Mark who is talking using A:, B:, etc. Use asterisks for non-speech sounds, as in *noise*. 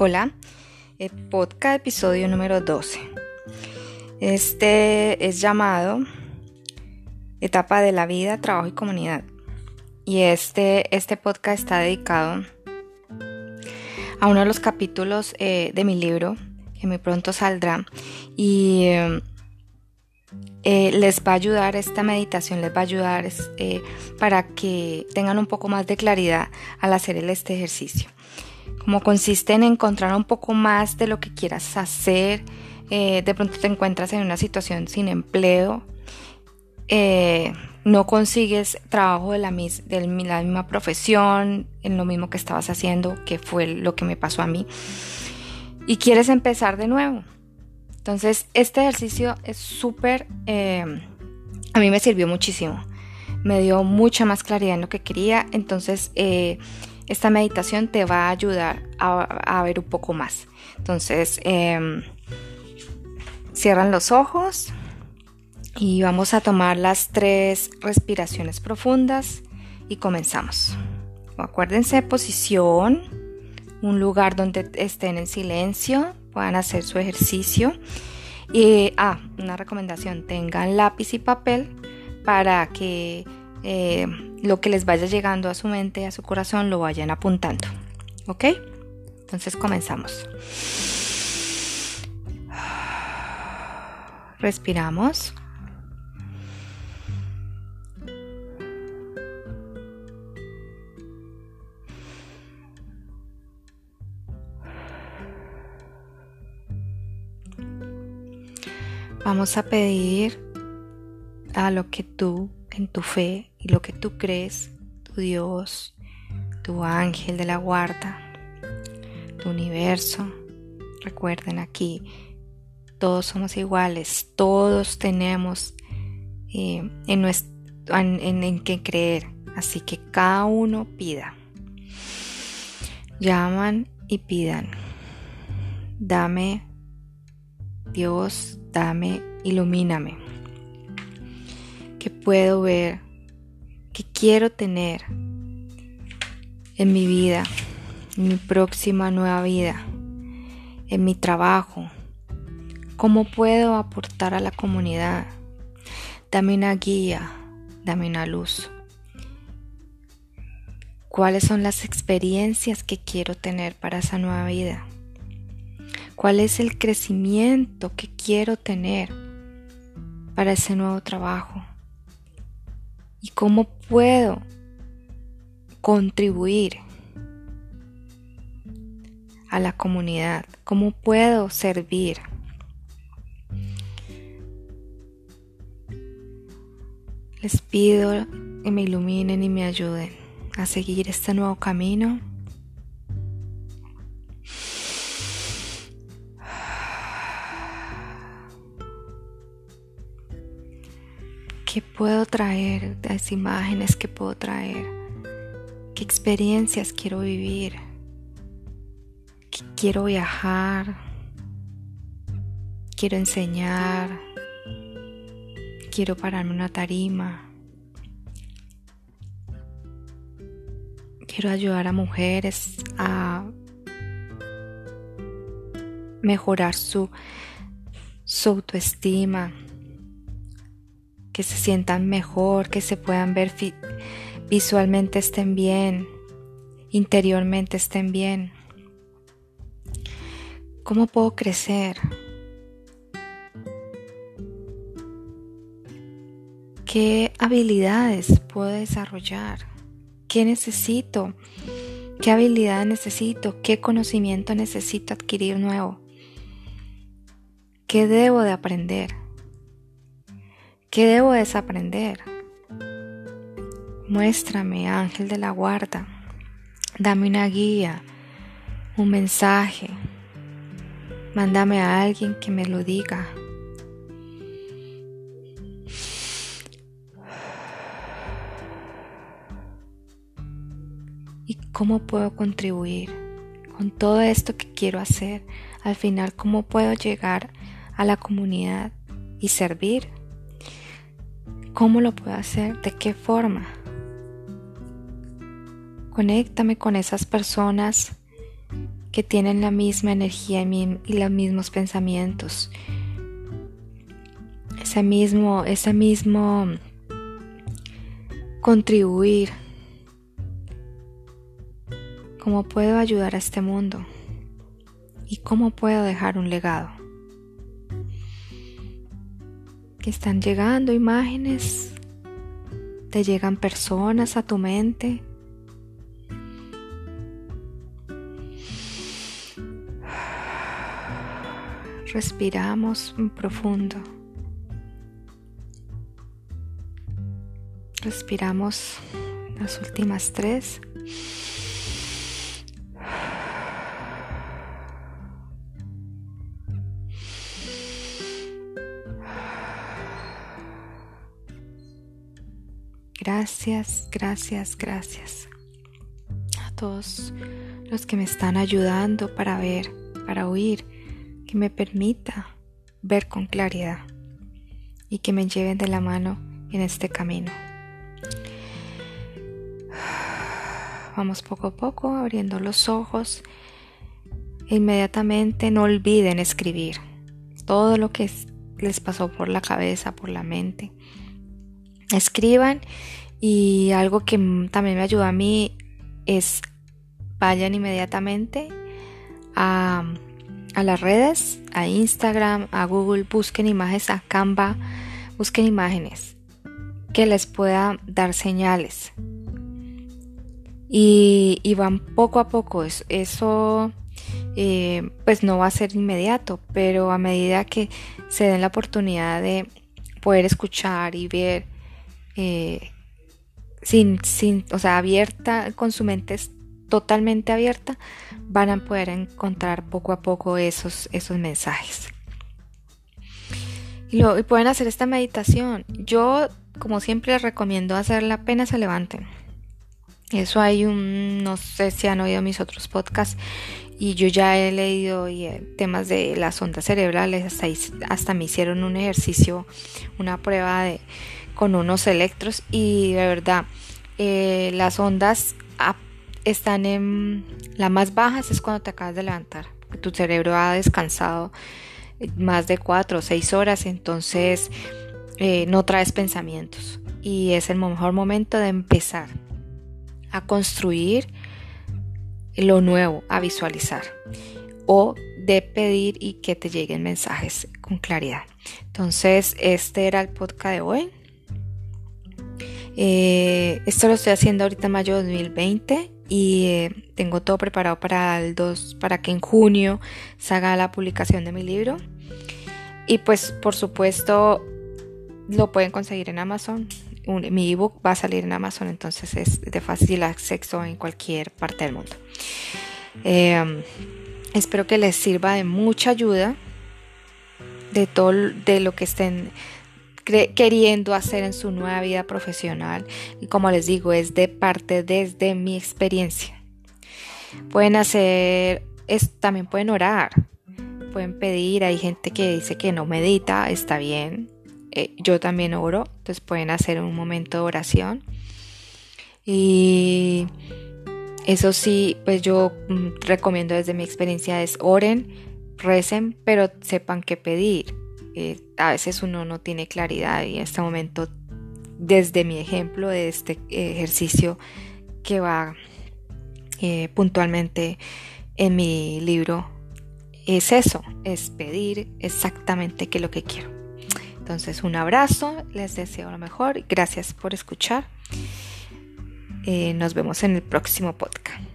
A: Hola, eh, podcast episodio número 12. Este es llamado Etapa de la vida, trabajo y comunidad. Y este, este podcast está dedicado a uno de los capítulos eh, de mi libro que muy pronto saldrá. Y eh, les va a ayudar, esta meditación les va a ayudar para que tengan un poco más de claridad al hacer este ejercicio como consiste en encontrar un poco más de lo que quieras hacer. Eh, de pronto te encuentras en una situación sin empleo, eh, no consigues trabajo de la, de la misma profesión, en lo mismo que estabas haciendo, que fue lo que me pasó a mí, y quieres empezar de nuevo. Entonces, este ejercicio es súper, eh, a mí me sirvió muchísimo, me dio mucha más claridad en lo que quería, entonces esta meditación te va a ayudar a, ver un poco más. Entonces, em, cierran los ojos y vamos a tomar las tres respiraciones profundas y comenzamos. Acuérdense, posición, un lugar donde estén en silencio, puedan hacer su ejercicio. Y, ah, una recomendación, tengan lápiz y papel para que eh, lo que les vaya llegando a su mente, a su corazón, lo vayan apuntando. ¿Ok? Entonces comenzamos. *sighs* Respiramos. Vamos a pedir a lo que tú en tu fe y lo que tú crees, tu Dios, tu ángel de la guarda, tu universo. Recuerden aquí, todos somos iguales, todos tenemos eh, en, en, en qué creer, así que cada uno pida. Llaman y pidan. Dame, Dios, dame, ilumíname. Que puedo ver que quiero tener en mi vida, en mi próxima nueva vida, en mi trabajo, cómo puedo aportar a la comunidad. Dame una guía, dame una luz. ¿Cuáles son las experiencias que quiero tener para esa nueva vida? ¿Cuál es el crecimiento que quiero tener para ese nuevo trabajo? y cómo puedo contribuir a la comunidad, cómo puedo servir. Les pido que me iluminen y me ayuden a seguir este nuevo camino puedo traer? Las imágenes que puedo traer. ¿Qué experiencias quiero vivir? ¿Qué quiero viajar? Quiero enseñar. Quiero pararme una tarima. Quiero ayudar a mujeres a mejorar su autoestima que se sientan mejor, que se puedan ver visualmente estén bien, interiormente estén bien. ¿Cómo puedo crecer? ¿Qué habilidades puedo desarrollar? ¿Qué necesito? ¿Qué habilidad necesito? ¿Qué conocimiento necesito adquirir nuevo? ¿Qué debo de aprender? ¿Qué debo desaprender? Muéstrame, ángel de la guarda. Dame una guía, un mensaje. Mándame a alguien que me lo diga. ¿Y cómo puedo contribuir con todo esto que quiero hacer? Al final, ¿cómo puedo llegar a la comunidad y servir? ¿Cómo lo puedo hacer? ¿De qué forma? Conéctame con esas personas que tienen la misma energía y los mismos pensamientos. Ese mismo, ese mismo contribuir. ¿Cómo puedo ayudar a este mundo? ¿Y cómo puedo dejar un legado? Que están llegando imágenes, te llegan personas a tu mente Respiramos profundo. Respiramos las últimas tres. Gracias, gracias, gracias a todos los que me están ayudando para ver, para oír que me permita ver con claridad y que me lleven de la mano en este camino. Vamos poco a poco abriendo los ojos. Inmediatamente no olviden escribir todo lo que les pasó por la cabeza, por la mente. Escriban y algo que también me ayuda a mí es vayan inmediatamente a a las redes, a Instagram, a Google, busquen imágenes, a Canva, busquen imágenes que les pueda dar señales. Y, van poco a poco, eso eh, pues no va a ser inmediato, pero a medida que se den la oportunidad de poder escuchar y ver eh, sin, sin, o sea, abierta con su mente totalmente abierta, van a poder encontrar poco a poco esos, esos mensajes. Y, lo, pueden hacer esta meditación. Yo, como siempre, les recomiendo hacerla apenas se levanten. Eso hay un, no sé si han oído mis otros podcasts y yo ya he leído y, eh, temas de las ondas cerebrales, hasta, hasta me hicieron un ejercicio, una prueba de, con unos electros y de verdad eh, las ondas están en la más bajas es cuando te acabas de levantar, tu cerebro ha descansado más de cuatro o seis horas, entonces eh, no traes pensamientos y es el mejor momento de empezar a construir lo nuevo, a visualizar o de pedir y que te lleguen mensajes con claridad. Entonces, este era el podcast de hoy. Eh, esto lo estoy haciendo ahorita en mayo de 2020 y eh, tengo todo preparado para el 2 para que en junio salga la publicación de mi libro. Y pues por supuesto lo pueden conseguir en Amazon. Mi ebook va a salir en Amazon entonces es de fácil acceso en cualquier parte del mundo. Em, espero que les sirva de mucha ayuda de todo de lo que estén queriendo hacer en su nueva vida profesional. Y como les digo, es de parte desde mi experiencia. Pueden hacer, es, también pueden orar, pueden pedir. Hay gente que dice que no medita, está bien. Eh, yo también oro, entonces pueden hacer un momento de oración. Y eso sí, pues yo mm, recomiendo desde mi experiencia es oren, recen, pero sepan qué pedir eh, a veces uno no tiene claridad y en este momento, desde mi ejemplo de este ejercicio que va eh, puntualmente en mi libro, es eso, es pedir exactamente qué es lo que quiero. Entonces, un abrazo, les deseo lo mejor, gracias por escuchar. Eh, nos vemos en el próximo podcast.